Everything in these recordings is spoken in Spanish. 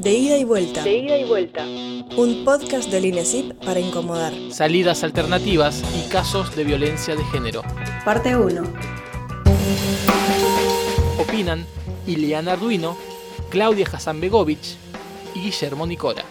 De ida y vuelta. De ida y vuelta. Un podcast del INESIP para incomodar. Salidas alternativas y casos de violencia de género. Parte 1. Opinan Ileana Arduino, Claudia Hasanbegovich y Guillermo Nicora.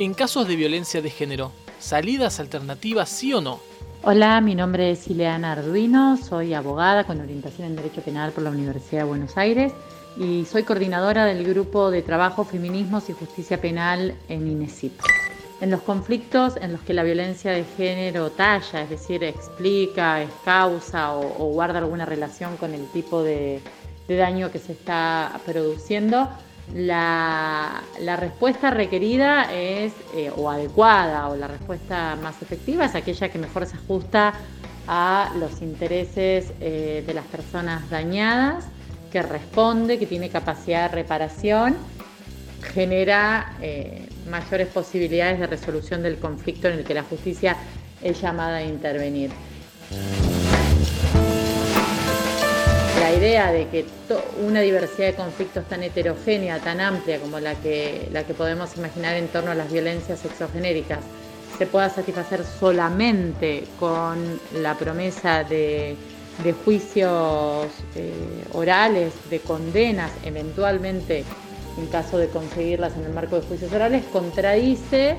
En casos de violencia de género, ¿salidas alternativas sí o no? Hola, mi nombre es Ileana Arduino, soy abogada con orientación en Derecho Penal por la Universidad de Buenos Aires y soy coordinadora del grupo de trabajo Feminismos y Justicia Penal en INESIP. En los conflictos en los que la violencia de género talla, es decir, explica, es causa o, guarda alguna relación con el tipo de, daño que se está produciendo, la, respuesta requerida es eh, o adecuada o la respuesta más efectiva es aquella que mejor se ajusta a los intereses eh, de las personas dañadas que responde, que tiene capacidad de reparación, genera eh, mayores posibilidades de resolución del conflicto en el que la justicia es llamada a intervenir. La idea de que una diversidad de conflictos tan heterogénea, tan amplia como la que, la que podemos imaginar en torno a las violencias sexogenéricas, se pueda satisfacer solamente con la promesa de de juicios eh, orales, de condenas, eventualmente en caso de conseguirlas en el marco de juicios orales, contradice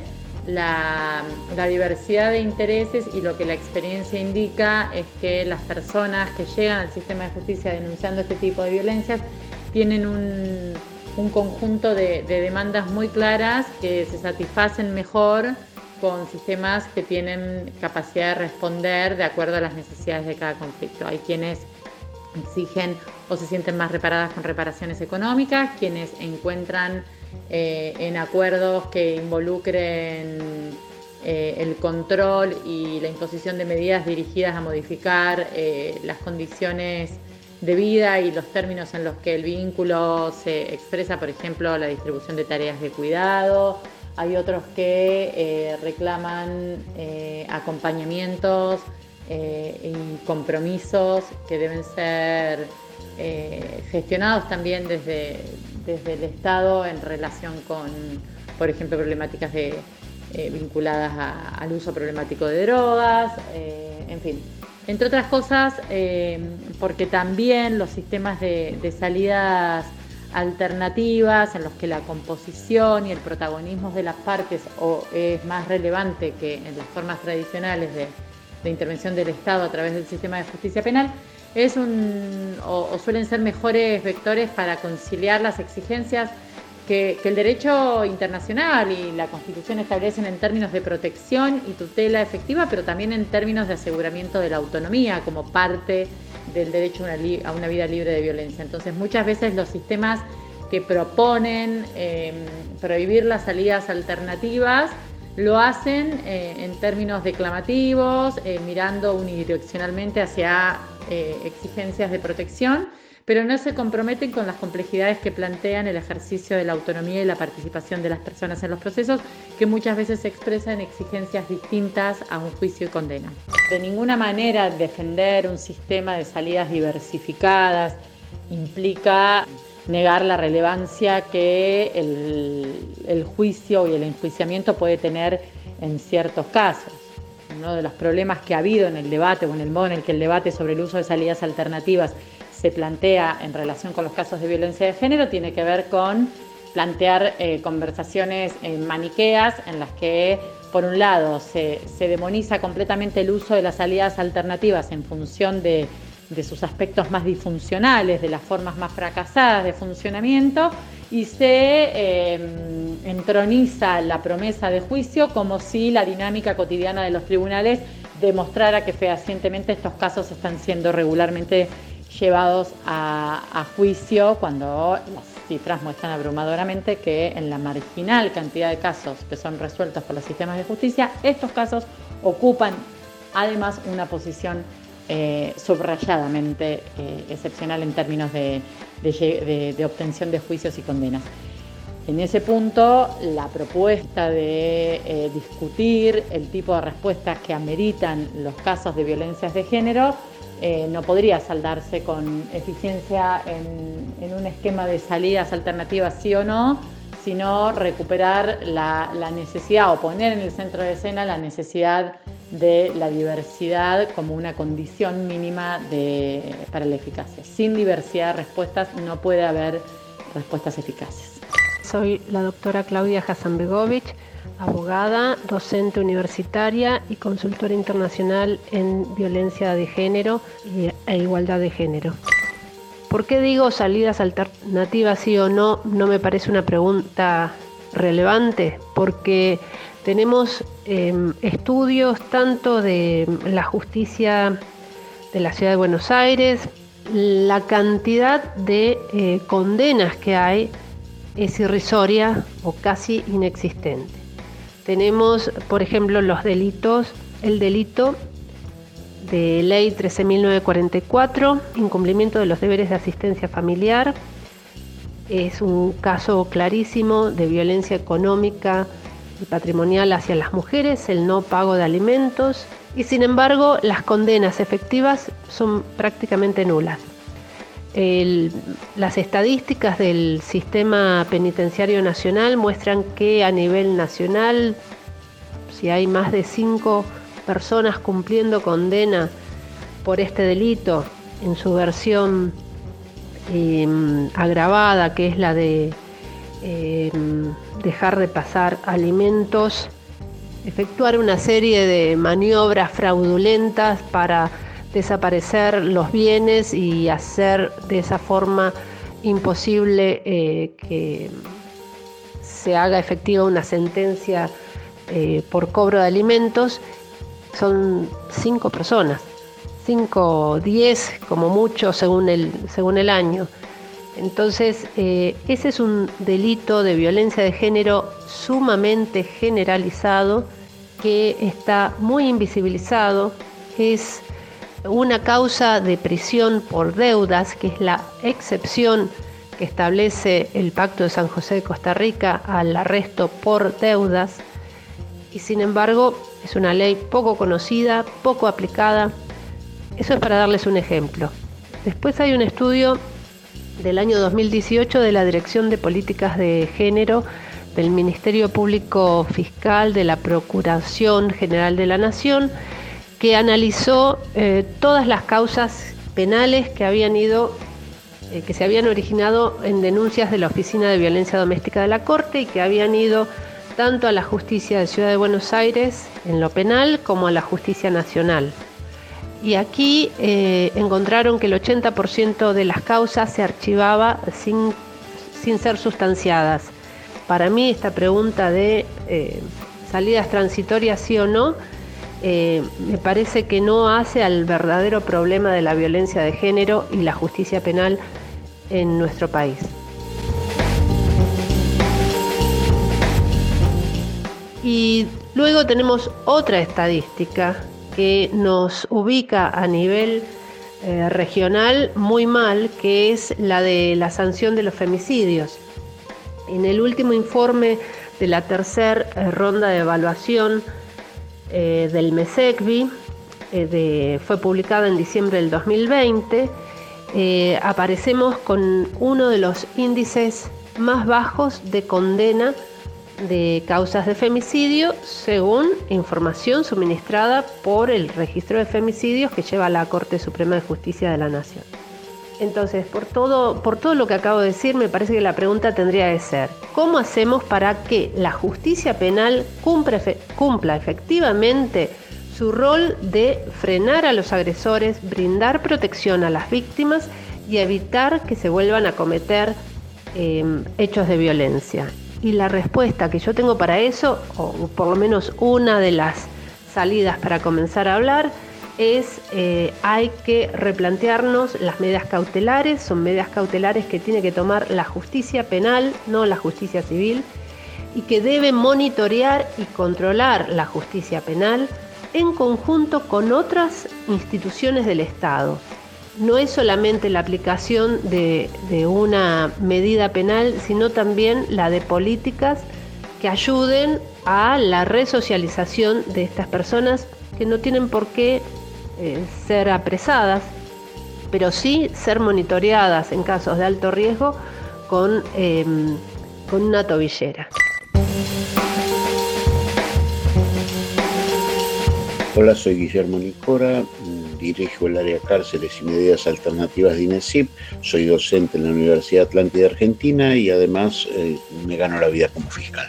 la, diversidad de intereses y lo que la experiencia indica es que las personas que llegan al sistema de justicia denunciando este tipo de violencias tienen un, conjunto de demandas muy claras que se satisfacen mejor con sistemas que tienen capacidad de responder de acuerdo a las necesidades de cada conflicto. Hay quienes exigen o se sienten más reparadas con reparaciones económicas, quienes encuentran eh, en acuerdos que involucren eh, el control y la imposición de medidas dirigidas a modificar eh, las condiciones de vida y los términos en los que el vínculo se expresa, por ejemplo, la distribución de tareas de cuidado hay otros que eh, reclaman eh, acompañamientos eh, y compromisos que deben ser gestionados también desde, desde el Estado en relación con, por ejemplo, problemáticas vinculadas al uso problemático de drogas, en fin. Entre otras cosas, porque también los sistemas de salidas alternativas en los que la composición y el protagonismo de las partes es más relevante que en las formas tradicionales de, intervención del Estado a través del sistema de justicia penal, es un, o, suelen ser mejores vectores para conciliar las exigencias que, el derecho internacional y la Constitución establecen en términos de protección y tutela efectiva, pero también en términos de aseguramiento de la autonomía como parte del derecho a una, vida libre de violencia. Entonces muchas veces los sistemas que proponen em, prohibir las salidas alternativas lo hacen eh, en términos declamativos, eh, mirando unidireccionalmente hacia eh, exigencias de protección, pero no se comprometen con las complejidades que plantean el ejercicio de la autonomía y la participación de las personas en los procesos, que muchas veces se expresan exigencias distintas a un juicio y condena. De ninguna manera defender un sistema de salidas diversificadas implica negar la relevancia que el, juicio y el enjuiciamiento puede tener en ciertos casos. Uno de los problemas que ha habido en el debate o en el modo en el que el debate sobre el uso de salidas alternativas se plantea en relación con los casos de violencia de género tiene que ver con plantear eh, conversaciones eh, maniqueas en las que, por un lado, se, demoniza completamente el uso de las salidas alternativas en función de, sus aspectos más disfuncionales, de las formas más fracasadas de funcionamiento, y se em, entroniza la promesa de juicio como si la dinámica cotidiana de los tribunales demostrara que fehacientemente estos casos están siendo regularmente llevados a, juicio cuando las cifras muestran abrumadoramente que en la marginal cantidad de casos que son resueltos por los sistemas de justicia, estos casos ocupan además una posición eh, subrayadamente eh, excepcional en términos de, obtención de juicios y condenas. En ese punto, la propuesta de eh, discutir el tipo de respuestas que ameritan los casos de violencias de género eh, no podría saldarse con eficiencia en, un esquema de salidas alternativas sí o no, sino recuperar la, necesidad o poner en el centro de escena la necesidad de la diversidad como una condición mínima para la eficacia. Sin diversidad de respuestas no puede haber respuestas eficaces. Soy la doctora Claudia Hasanbegovich, abogada, docente universitaria y consultora internacional en violencia de género e igualdad de género. ¿Por qué digo salidas alternativas sí o no? No me parece una pregunta relevante, porque tenemos em, estudios tanto de la justicia de la ciudad de Buenos Aires, la cantidad de eh, condenas que hay es irrisoria o casi inexistente. Tenemos, por ejemplo, los delitos, el delito de Ley 13.944, incumplimiento de los deberes de asistencia familiar. Es un caso clarísimo de violencia económica y patrimonial hacia las mujeres, el no pago de alimentos y sin embargo las condenas efectivas son prácticamente nulas. Las estadísticas del sistema penitenciario nacional muestran que a nivel nacional, si hay más de cinco personas cumpliendo condena por este delito en su versión em, agravada, que es la de em, dejar de pasar alimentos, efectuar una serie de maniobras fraudulentas para desaparecer los bienes y hacer de esa forma imposible eh, que se haga efectiva una sentencia eh, por cobro de alimentos son cinco personas, cinco, diez como mucho según el, según el año. Entonces, eh, ese es un delito de violencia de género sumamente generalizado que está muy invisibilizado, es una causa de prisión por deudas, que es la excepción que establece el Pacto de San José de Costa Rica al arresto por deudas, y sin embargo es una ley poco conocida, poco aplicada. Eso es para darles un ejemplo. Después hay un estudio del año 2018 de la Dirección de Políticas de Género del Ministerio Público Fiscal de la Procuración General de la Nación que analizó eh, todas las causas penales que habían ido eh, que se habían originado en denuncias de la Oficina de Violencia Doméstica de la Corte y que habían ido tanto a la justicia de Ciudad de Buenos Aires en lo penal como a la justicia nacional. Y aquí eh, encontraron que el 80% de las causas se archivaba sin, sin, ser sustanciadas. Para mí esta pregunta de salidas transitorias sí o no, eh, me parece que no hace al verdadero problema de la violencia de género y la justicia penal en nuestro país. Y luego tenemos otra estadística que nos ubica a nivel eh, regional muy mal, que es la de la sanción de los femicidios. En el último informe de la tercera eh, ronda de evaluación eh, del MESECBI, fue publicada en diciembre del 2020, aparecemos con uno de los índices más bajos de condena de causas de femicidio según información suministrada por el registro de femicidios que lleva la Corte Suprema de Justicia de la Nación. Entonces, por todo, por todo lo que acabo de decir, me parece que la pregunta tendría que ser, ¿cómo hacemos para que la justicia penal cumpla, efectivamente su rol de frenar a los agresores, brindar protección a las víctimas y evitar que se vuelvan a cometer eh, hechos de violencia? Y la respuesta que yo tengo para eso, o por lo menos una de las salidas para comenzar a hablar, es eh, hay que replantearnos las medidas cautelares, son medidas cautelares que tiene que tomar la justicia penal, no la justicia civil, y que debe monitorear y controlar la justicia penal en conjunto con otras instituciones del Estado. No es solamente la aplicación de, una medida penal, sino también la de políticas que ayuden a la resocialización de estas personas que no tienen por qué eh, ser apresadas, pero sí ser monitoreadas en casos de alto riesgo con em, con una tobillera. Hola, soy Guillermo Nicora, dirijo el área cárceles y medidas alternativas de INESIP, soy docente en la Universidad Atlántida Argentina y además eh, me gano la vida como fiscal.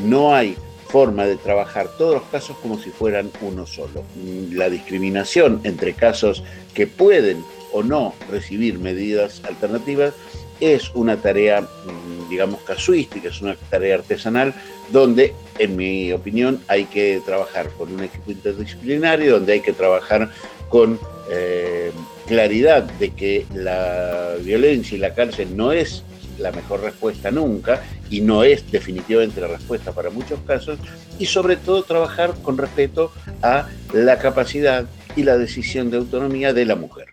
No hay forma de trabajar todos los casos como si fueran uno solo. La discriminación entre casos que pueden o no recibir medidas alternativas es una tarea, mm, digamos, casuística, es una tarea artesanal donde, en mi opinión, hay que trabajar con un equipo interdisciplinario, donde hay que trabajar con eh, claridad de que la violencia y la cárcel no es la mejor respuesta nunca y no es definitivamente la respuesta para muchos casos y sobre todo trabajar con respeto a la capacidad y la decisión de autonomía de la mujer.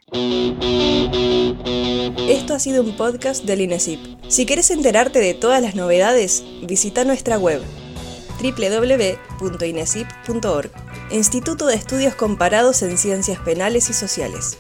Esto ha sido un podcast del INESIP. Si quieres enterarte de todas las novedades, visita nuestra web www.inesip.org, Instituto de Estudios Comparados en Ciencias Penales y Sociales.